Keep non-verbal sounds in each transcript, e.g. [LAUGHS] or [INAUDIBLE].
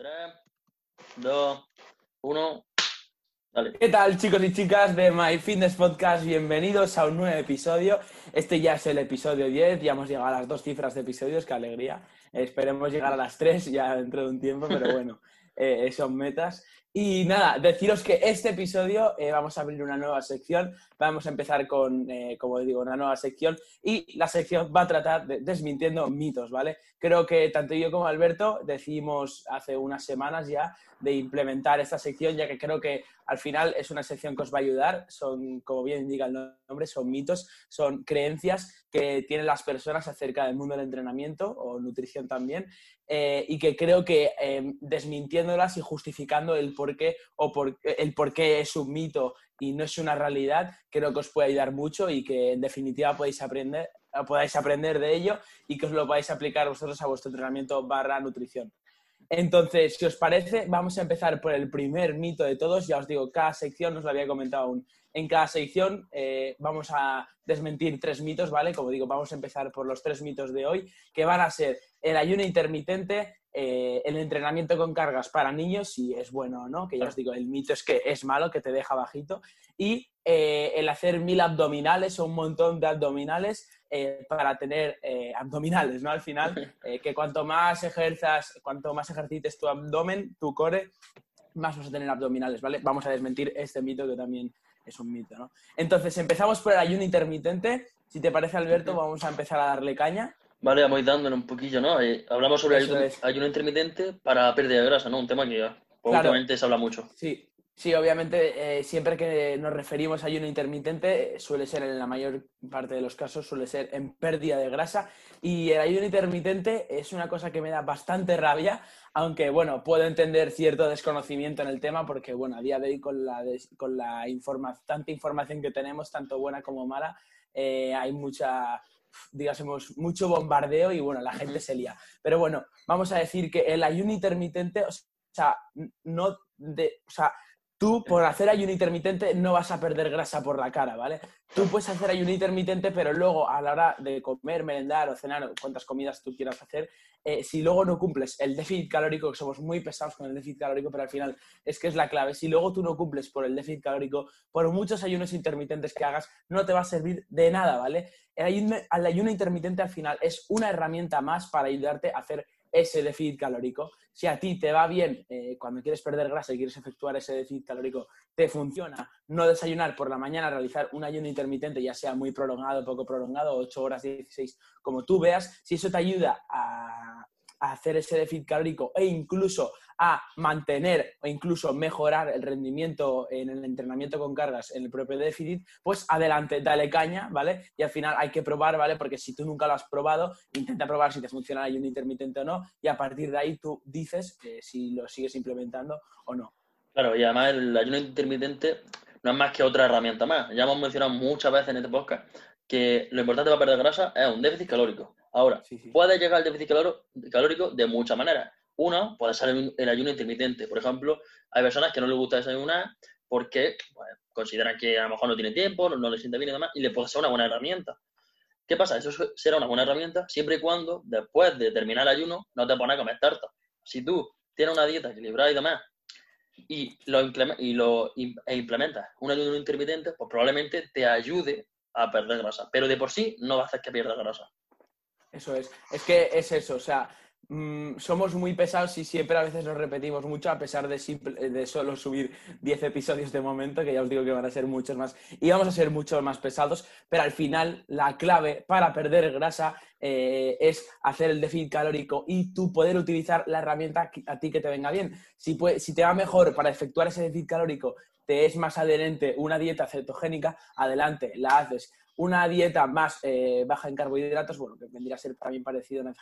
3, 2, 1. Dale. ¿Qué tal chicos y chicas de My Fitness Podcast? Bienvenidos a un nuevo episodio. Este ya es el episodio 10, ya hemos llegado a las dos cifras de episodios, qué alegría. Esperemos llegar a las tres ya dentro de un tiempo, pero bueno, [LAUGHS] eh, son metas. Y nada, deciros que este episodio eh, vamos a abrir una nueva sección. Vamos a empezar con, eh, como digo, una nueva sección. Y la sección va a tratar de desmintiendo mitos, ¿vale? Creo que tanto yo como Alberto decidimos hace unas semanas ya de implementar esta sección, ya que creo que al final es una sección que os va a ayudar. Son, como bien indica el nombre, son mitos, son creencias que tienen las personas acerca del mundo del entrenamiento o nutrición también. Eh, y que creo que desmintiéndolas y justificando el por qué o el por qué es un mito y no es una realidad, creo que os puede ayudar mucho y que en definitiva podéis aprender, podáis aprender de ello y que os lo podáis aplicar vosotros a vuestro entrenamiento barra nutrición. Entonces, si os parece, vamos a empezar por el primer mito de todos. Ya os digo, cada sección, os lo había comentado aún, en cada sección eh, vamos a desmentir tres mitos, ¿vale? Como digo, vamos a empezar por los tres mitos de hoy, que van a ser el ayuno intermitente, eh, el entrenamiento con cargas para niños, si es bueno o no, que ya os digo, el mito es que es malo, que te deja bajito, y eh, el hacer mil abdominales o un montón de abdominales eh, para tener abdominales, ¿no? Al final, [LAUGHS] que cuanto más ejerzas, cuanto más ejercites tu abdomen, tu core, más vas a tener abdominales, ¿vale? Vamos a desmentir este mito que también es un mito, ¿no? Entonces, empezamos por el ayuno intermitente. Si te parece, Alberto, vamos a empezar a darle caña. Vale, vamos dándole un poquillo, ¿no? Eh, hablamos sobre ayuno, ayuno, intermitente para pérdida de grasa, ¿no? Un tema que ya últimamente se habla mucho. Sí, sí, obviamente eh, siempre que nos referimos a ayuno intermitente suele ser en la mayor parte de los casos suele ser en pérdida de grasa y el ayuno intermitente es una cosa que me da bastante rabia, aunque bueno, puedo entender cierto desconocimiento en el tema porque bueno, a día de hoy con la, con la tanta información que tenemos, tanto buena como mala, eh, hay mucha digásemos, mucho bombardeo y bueno, la gente se lía. Pero bueno, vamos a decir que el ayuno intermitente, o sea, no de, o sea, tú por hacer ayuno intermitente no vas a perder grasa por la cara, ¿vale? Tú puedes hacer ayuno intermitente, pero luego a la hora de comer, merendar o cenar, o cuantas comidas tú quieras hacer, eh, si luego no cumples el déficit calórico, que somos muy pesados con el déficit calórico, pero al final es que es la clave, si luego tú no cumples por el déficit calórico, por muchos ayunos intermitentes que hagas, no te va a servir de nada, ¿vale? El ayuno, el ayuno intermitente al final es una herramienta más para ayudarte a hacer ese déficit calórico. Si a ti te va bien eh, cuando quieres perder grasa y quieres efectuar ese déficit calórico, te funciona no desayunar por la mañana, realizar un ayuno intermitente, ya sea muy prolongado, poco prolongado, 8 horas, 16, como tú veas, si eso te ayuda a, a hacer ese déficit calórico e incluso a mantener o incluso mejorar el rendimiento en el entrenamiento con cargas en el propio déficit, pues adelante, dale caña, ¿vale? Y al final hay que probar, ¿vale? Porque si tú nunca lo has probado, intenta probar si te funciona el ayuno intermitente o no y a partir de ahí tú dices si lo sigues implementando o no. Claro, y además el ayuno intermitente no es más que otra herramienta más. Ya hemos mencionado muchas veces en este podcast que lo importante para perder grasa es un déficit calórico. Ahora, puede llegar al déficit calórico de muchas maneras. Una, puede ser el ayuno intermitente. Por ejemplo, hay personas que no les gusta desayunar porque consideran que a lo mejor no tiene tiempo, no, les siente bien y demás, y le puede ser una buena herramienta. ¿Qué pasa? Eso será una buena herramienta siempre y cuando, después de terminar el ayuno, no te pones a comer tarta. Si tú tienes una dieta equilibrada y demás, y lo, y lo e implementas un ayuno intermitente, pues probablemente te ayude a perder grasa. Pero de por sí no va a hacer que pierdas grasa. Eso es. Es que es eso, o sea, mm, somos muy pesados y siempre a veces nos repetimos mucho a pesar de, de solo subir 10 episodios de momento, que ya os digo que van a ser muchos más y vamos a ser muchos más pesados, pero al final la clave para perder grasa eh, es hacer el déficit calórico y tú poder utilizar la herramienta a ti que te venga bien. Si, si te va mejor para efectuar ese déficit calórico, te es más adherente una dieta cetogénica, adelante, la haces una dieta más eh, baja en carbohidratos, bueno, que vendría a ser también parecido a una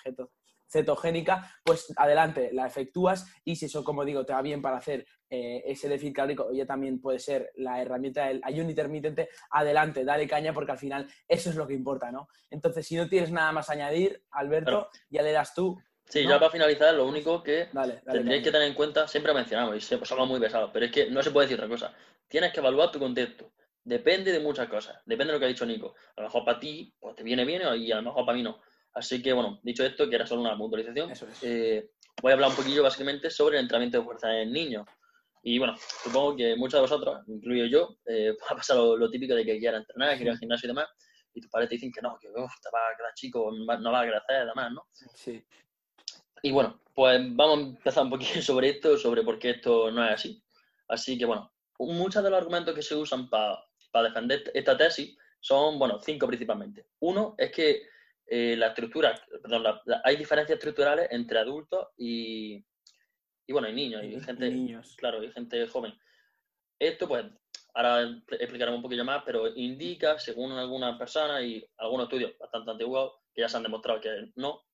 cetogénica, pues adelante, la efectúas y si eso, como digo, te va bien para hacer eh, ese déficit calórico, ya también puede ser la herramienta del ayuno intermitente, adelante, dale caña porque al final eso es lo que importa, ¿no? Entonces, si no tienes nada más a añadir, Alberto, ya le das tú. Sí, ya para finalizar, lo único que tendréis que tener en cuenta, siempre mencionamos, y somos muy pesados, pero es que no se puede decir otra cosa. Tienes que evaluar tu contexto. Depende de muchas cosas. Depende de lo que ha dicho Nico. A lo mejor para ti pues te viene bien y a lo mejor para mí no. Así que, bueno, dicho esto, que era solo una puntualización, eh, voy a hablar un poquillo básicamente sobre el entrenamiento de fuerza en niños. Y bueno, supongo que muchos de vosotros, incluyo yo, eh, [LAUGHS] ha pasado lo, típico de que quiera entrenar, que ir al gimnasio y demás, y tus padres te dicen que no, que uf, te va a quedar chico, no va a crecer demás, ¿no? Sí. Y bueno, pues vamos a empezar un poquito sobre esto, sobre por qué esto no es así. Así que bueno, muchos de los argumentos que se usan para defender esta tesis son, bueno, cinco principalmente. Uno es que eh, la estructura, perdón, hay diferencias estructurales entre adultos y, y bueno, hay niños, y gente, niños. claro, y gente joven. Esto, pues, ahora explicaremos un poquillo más, pero indica, según algunas personas y algunos estudios bastante antiguos, que ya se han demostrado que no,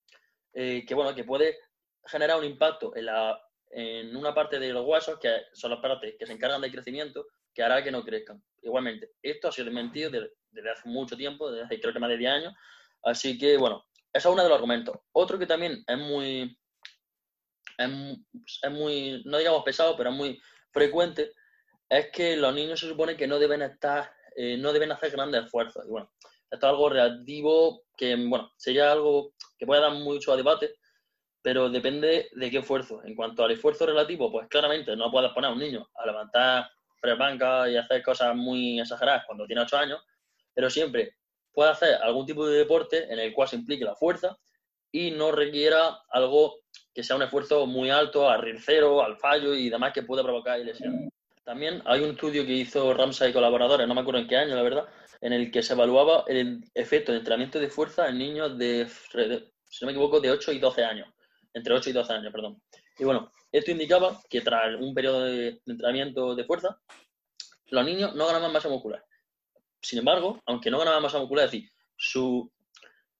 eh, que bueno, que puede generar un impacto en, la, en una parte de los huesos, que son las partes que se encargan del crecimiento, que hará que no crezcan. Igualmente, esto ha sido desmentido desde, hace mucho tiempo, desde hace creo que más de 10 años, así que bueno, eso es uno de los argumentos. Otro que también es muy, es, muy, no digamos pesado, pero es muy frecuente, es que los niños se supone que no deben estar, eh, no deben hacer grandes esfuerzos. Y bueno, esto es algo relativo que, bueno, sería algo que puede dar mucho a debate, pero depende de qué esfuerzo. En cuanto al esfuerzo relativo, pues claramente no puedes poner a un niño a levantar y hacer cosas muy exageradas cuando tiene 8 años, pero siempre puede hacer algún tipo de deporte en el cual se implique la fuerza y no requiera algo que sea un esfuerzo muy alto, al cero, al fallo y demás que pueda provocar lesiones. También hay un estudio que hizo Ramsay y colaboradores, no me acuerdo en qué año, la verdad, en el que se evaluaba el efecto de entrenamiento de fuerza en niños de, si no me equivoco, de 8 y 12 años. Entre 8 y 12 años, perdón. Y bueno, esto indicaba que tras un periodo de entrenamiento de fuerza, los niños no ganaban masa muscular. Sin embargo, aunque no ganaban masa muscular, es decir, su,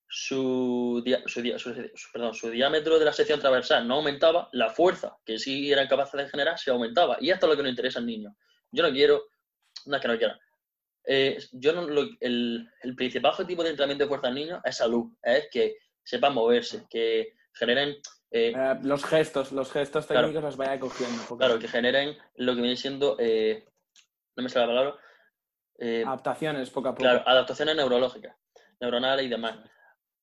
su, su diámetro de la sección transversal no aumentaba, la fuerza que sí eran capaces de generar se aumentaba. Y esto es lo que nos interesa al niño. Yo no quiero, no es que no quiera, eh, yo no, el, principal objetivo de entrenamiento de fuerza en niños es salud, es que sepan moverse, que generen... Eh, eh, los gestos, los gestos técnicos los vaya cogiendo. Claro, que generen lo que viene siendo, no me sale la palabra... adaptaciones, poco a poco. Claro, adaptaciones neurológicas, neuronales y demás.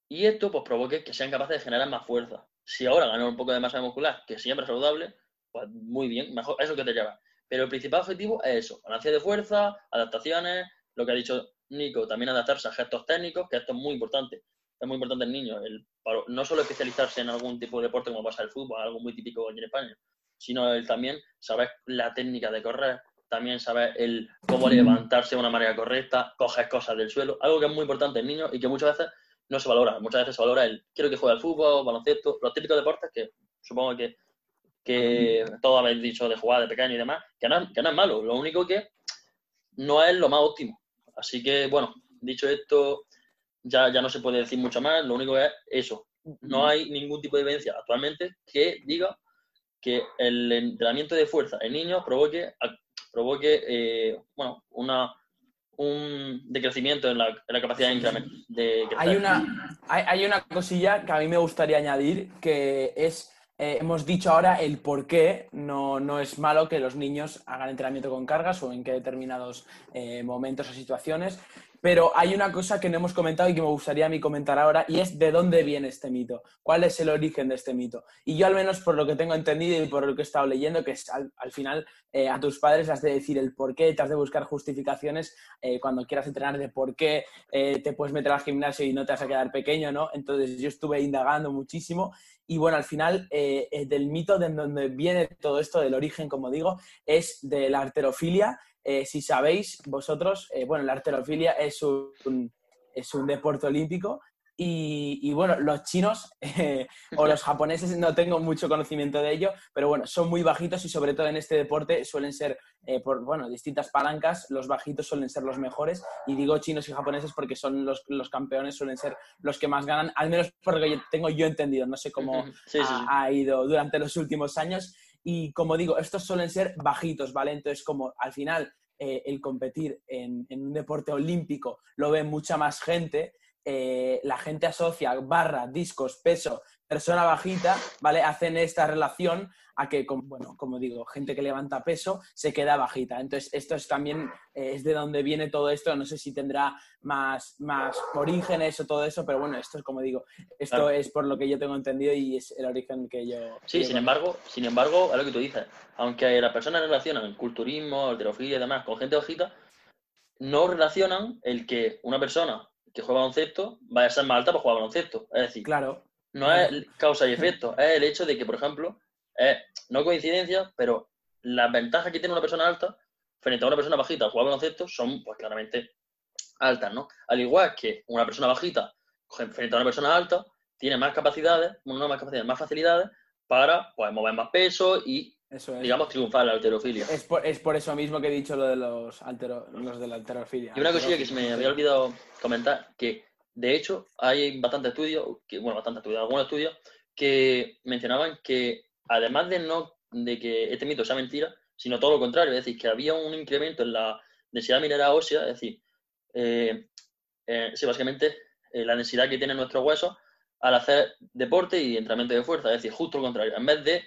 Y esto pues provoque que sean capaces de generar más fuerza. Si ahora ganan un poco de masa muscular, que siempre es saludable, pues muy bien, mejor, eso que te lleva. Pero el principal objetivo es eso, ganancia de fuerza, adaptaciones, lo que ha dicho Nico, también adaptarse a gestos técnicos, que esto es muy importante. Es muy importante el niño, el, no solo especializarse en algún tipo de deporte como pasa el fútbol, algo muy típico aquí en España, sino el también saber la técnica de correr, también saber el cómo levantarse de una manera correcta, coger cosas del suelo, algo que es muy importante en niños y que muchas veces no se valora. Muchas veces se valora el quiero que juegue al fútbol, baloncesto, los típicos deportes que supongo que que todos habéis dicho de jugar de pequeño y demás, que no, es malo, lo único que no es lo más óptimo. Así que, bueno, dicho esto, ya, ya no se puede decir mucho más, lo único es eso. No hay ningún tipo de evidencia actualmente que diga que el entrenamiento de fuerza en niños provoque, provoque eh, bueno, una, un decrecimiento en la, en la capacidad de, de Hay una, hay, hay una cosilla que a mí me gustaría añadir, que es eh, hemos dicho ahora el por qué no, no, es malo que los niños hagan entrenamiento con cargas o en qué determinados eh, momentos o situaciones. Pero hay una cosa que no hemos comentado y que me gustaría a mí comentar ahora, y es de dónde viene este mito, cuál es el origen de este mito. Y yo al menos por lo que tengo entendido y por lo que he estado leyendo, que es al, final eh, a tus padres has de decir el por qué, te has de buscar justificaciones eh, cuando quieras entrenar de por qué eh, te puedes meter al gimnasio y no te vas a quedar pequeño, ¿no? Entonces yo estuve indagando muchísimo y bueno, al final del mito de donde viene todo esto, del origen, como digo, es de la arterofilia eh, si sabéis vosotros, eh, bueno, la arterofilia es un, es un deporte olímpico y, bueno, los chinos eh, o los japoneses no tengo mucho conocimiento de ello, pero bueno, son muy bajitos y sobre todo en este deporte suelen ser, por bueno, distintas palancas, los bajitos suelen ser los mejores. Y digo chinos y japoneses porque son los, los campeones, suelen ser los que más ganan, al menos por lo que tengo yo entendido. No sé cómo ha ido durante los últimos años. Y como digo, estos suelen ser bajitos, ¿vale? Entonces, como al final eh, el competir en, un deporte olímpico lo ve mucha más gente, eh, la gente asocia barra, discos, peso, persona bajita, ¿vale? Hacen esta relación a que, bueno, como digo, gente que levanta peso se queda bajita. Entonces, esto es también eh, es de donde viene todo esto. No sé si tendrá más, más orígenes o todo eso, pero bueno, esto es como digo, esto es por lo que yo tengo entendido y es el origen que yo. Sí, sin embargo, sin embargo, a lo que tú dices, aunque las personas relacionan culturismo, alterofilia y demás con gente bajita, no relacionan el que una persona que juega baloncesto vaya a ser más alta para jugar baloncesto. Es decir, claro. no es causa y efecto, es el hecho de que, por ejemplo, es no coincidencia, pero las ventajas que tiene una persona alta frente a una persona bajita al jugar baloncesto son, pues claramente, altas, ¿no? Al igual que una persona bajita frente a una persona alta tiene más capacidades, no más capacidades, más facilidades para pues, mover más peso y, digamos, triunfar la alterofilia. Es por, es por, eso mismo que he dicho lo de los, altero, los de la alterofilia. Y una cosilla que se me había olvidado comentar, que de hecho hay bastantes estudios, que, bueno, bastantes estudios, algunos estudios que mencionaban que además de no de que este mito sea mentira, sino todo lo contrario, es decir, que había un incremento en la densidad mineral ósea, es decir, eh, eh, sí, básicamente eh, la densidad que tienen nuestros huesos al hacer deporte y entrenamiento de fuerza, es decir, justo lo contrario, en vez de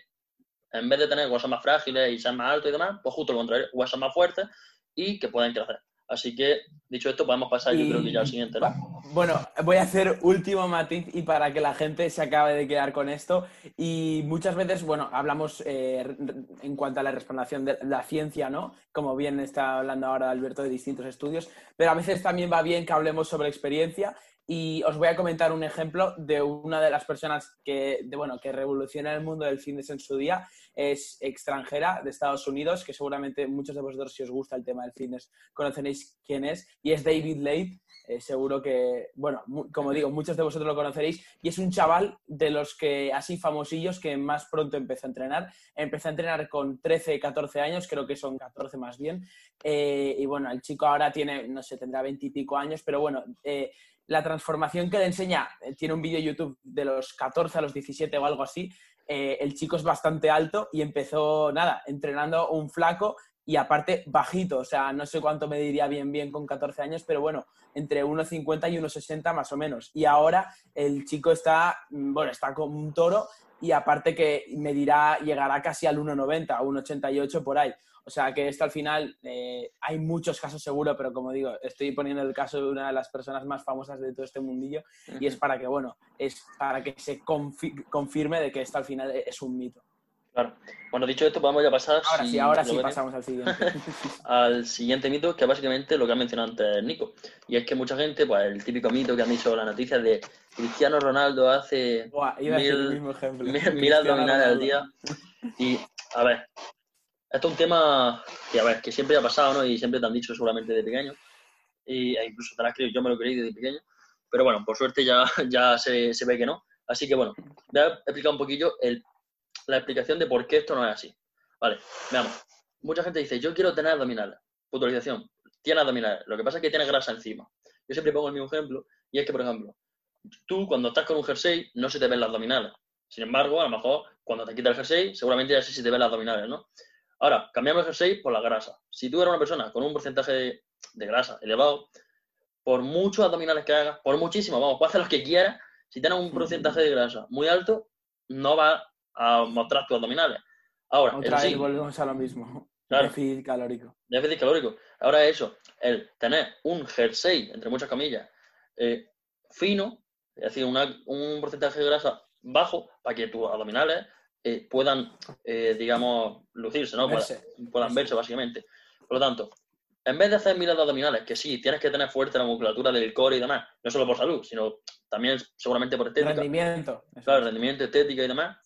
en vez de tener huesos más frágiles y ser más altos y demás, pues justo lo contrario, huesos más fuertes y que pueden crecer. Así que, dicho esto, podemos pasar, yo creo que ya al siguiente, ¿no? Bueno, voy a hacer último matiz y para que la gente se acabe de quedar con esto. Y muchas veces, bueno, hablamos eh, en cuanto a la respaldación de la ciencia, ¿no? Como bien está hablando ahora Alberto de distintos estudios, pero a veces también va bien que hablemos sobre experiencia y os voy a comentar un ejemplo de una de las personas que, bueno, que revoluciona el mundo del fitness en su día. Es extranjera de Estados Unidos, que seguramente muchos de vosotros, si os gusta el tema del fitness, conoceréis quién es. Y es David Late. Eh, seguro que, bueno, como digo, muchos de vosotros lo conoceréis. Y es un chaval de los que, así famosillos, que más pronto empezó a entrenar. Empezó a entrenar con 13, 14 años, creo que son 14 más bien. Eh, y bueno, el chico ahora tiene, no sé, tendrá 20 y pico años, pero bueno. Eh, la transformación que le enseña, eh, tiene un vídeo YouTube de los 14 a los 17 o algo así, eh, el chico es bastante alto y empezó, nada, entrenando un flaco y aparte bajito, o sea, no sé cuánto me diría bien bien con 14 años, pero bueno, entre 1,50 y 1,60 más o menos. Y ahora el chico está, mm, bueno, está como un toro y aparte que me dirá, llegará casi al 1,90, 1,88 por ahí. O sea que esto al final eh, hay muchos casos seguro, pero como digo, estoy poniendo el caso de una de las personas más famosas de todo este mundillo y es para que, bueno, es para que se confirme de que esto al final es un mito. Claro. Bueno, dicho esto, podemos ya pasar. Ahora sí, ahora sí pasamos al [LAUGHS] siguiente. al siguiente mito, que básicamente lo que ha mencionado antes Nico. Y es que mucha gente, pues el típico mito que han dicho las noticias de Cristiano Ronaldo hace mil, mil abdominales al día. Y, a ver, esto es un tema que, siempre ha pasado, ¿no? Y siempre te han dicho seguramente de pequeño. Y, e incluso te lo has creído, yo me lo creí desde pequeño. Pero bueno, por suerte ya, [LAUGHS] ya se, se ve que no. Así que bueno, voy a explicar un poquillo el, la explicación de por qué esto no es así. Vale, veamos. Mucha gente dice, yo quiero tener abdominales. Puntualización, tiene abdominales. Lo que pasa es que tiene grasa encima. Yo siempre pongo el mismo ejemplo, y es que, por ejemplo, tú cuando estás con un jersey no se te ven las abdominales. Sin embargo, a lo mejor cuando te quitas el jersey, seguramente ya sí se te ven las abdominales, ¿no? Ahora, cambiamos el jersey por la grasa. Si tú eres una persona con un porcentaje de, grasa elevado, por muchos abdominales que hagas, por muchísimo, vamos, puedes hacer los que quieras, si tienes un porcentaje de grasa muy alto, no va a mostrar tus abdominales. Ahora, Otra vez volvemos a lo mismo. Déficit calórico. Déficit calórico. Ahora eso, el tener un jersey, entre muchas comillas, eh, fino, es decir, un porcentaje de grasa bajo, para que tus abdominales eh, puedan, eh, digamos, lucirse, ¿no? Puedan, verse, básicamente. Por lo tanto, en vez de hacer miles de abdominales, que sí, tienes que tener fuerte la musculatura del core y demás, no solo por salud, sino también seguramente por estética. Rendimiento. Claro, rendimiento, estética y demás.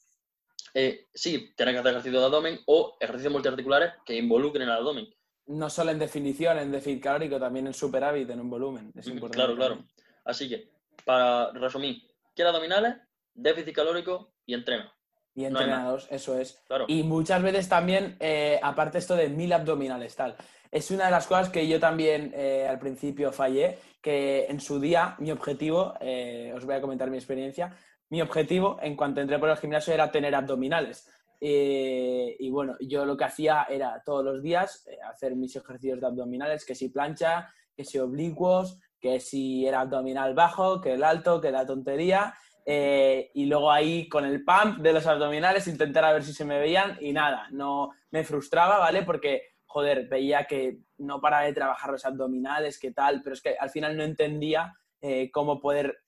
Eh, sí, tienes que hacer ejercicio de abdomen o ejercicios multiarticulares que involucren el abdomen. No solo en definición, en déficit calórico, también en superávit, en un volumen. Es mm, importante. Claro, claro. Así que, para resumir, quiero abdominales, déficit calórico y entreno. Y entrenados, eso es. Y muchas veces también, eh, aparte esto de mil abdominales, tal. Es una de las cosas que yo también eh, al principio fallé, que en su día mi objetivo, eh, os voy a comentar mi experiencia, mi objetivo en cuanto entré por el gimnasio era tener abdominales. y bueno, yo lo que hacía era todos los días hacer mis ejercicios de abdominales, que si plancha, que si oblicuos, que si era abdominal bajo, que el alto, que la tontería, Eh, y luego ahí con el pump de los abdominales intentar a ver si se me veían y nada, no me frustraba, ¿vale? Porque, joder, veía que no paraba de trabajar los abdominales, qué tal, pero es que al final no entendía eh, cómo poder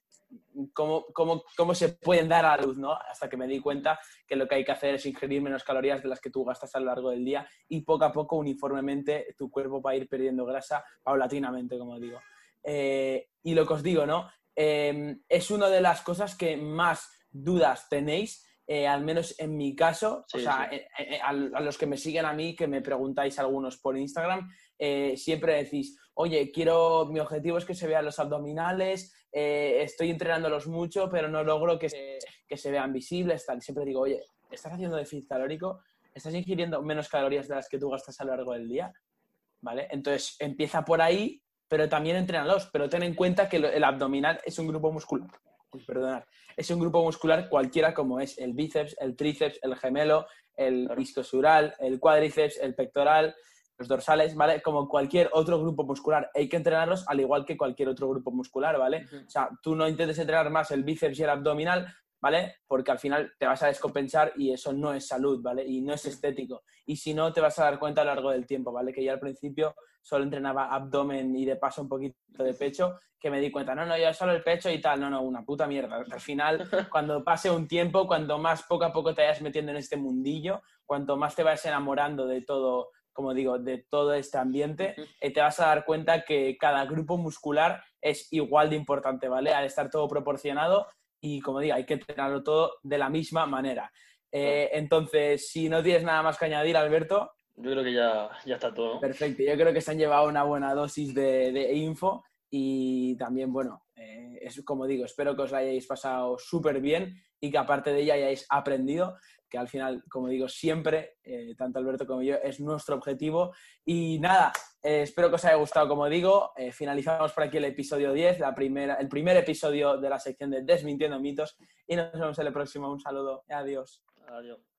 Cómo, cómo, cómo, se pueden dar a la luz, ¿no? Hasta que me di cuenta que lo que hay que hacer es ingerir menos calorías de las que tú gastas a lo largo del día y poco a poco, uniformemente, tu cuerpo va a ir perdiendo grasa paulatinamente, como digo. Eh, y lo que os digo, ¿no? Em, es una de las cosas que más dudas tenéis, eh, al menos en mi caso, o sea, eh, eh, a, los que me siguen a mí, que me preguntáis algunos por Instagram, siempre decís, oye, quiero, mi objetivo es que se vean los abdominales, estoy entrenándolos mucho, pero no logro que se, que se vean visibles, tal. Siempre digo, oye, ¿estás haciendo déficit calórico? ¿Estás ingiriendo menos calorías de las que tú gastas a lo largo del día? ¿Vale? Entonces, empieza por ahí pero también entrénalos. Pero ten en cuenta que el abdominal es un grupo muscular. perdonad, es un grupo muscular cualquiera como es el bíceps, el tríceps, el gemelo, el isquiosural, el cuádriceps, el pectoral, los dorsales, ¿vale? Como cualquier otro grupo muscular. Hay que entrenarlos al igual que cualquier otro grupo muscular, ¿vale? O sea, tú no intentes entrenar más el bíceps y el abdominal ¿vale? Porque al final te vas a descompensar y eso no es salud, ¿vale? Y no es estético. Y si no, te vas a dar cuenta a lo largo del tiempo, ¿vale? Que yo al principio solo entrenaba abdomen y de paso un poquito de pecho, que me di cuenta, no, no, yo solo el pecho y tal, no, no, una puta mierda. Al final, [LAUGHS] cuando pase un tiempo, cuando más poco a poco te vayas metiendo en este mundillo, cuanto más te vas enamorando de todo, como digo, de todo este ambiente, eh, te vas a dar cuenta que cada grupo muscular es igual de importante, ¿vale? Al estar todo proporcionado y como digo, hay que entrenarlo todo de la misma manera. Eh, entonces, si no tienes nada más que añadir, Alberto. Yo creo que ya, ya está todo. Perfecto, yo creo que se han llevado una buena dosis de, de info y también, bueno, eh, es como digo, espero que os la hayáis pasado súper bien y que aparte de ella hayáis aprendido que al final, como digo, siempre, eh, tanto Alberto como yo, es nuestro objetivo. Y nada, eh, espero que os haya gustado, como digo. Eh, finalizamos por aquí el episodio 10, la primera, el primer episodio de la sección de Desmintiendo mitos. Y nos vemos en el próximo. Un saludo. Adiós. Adiós.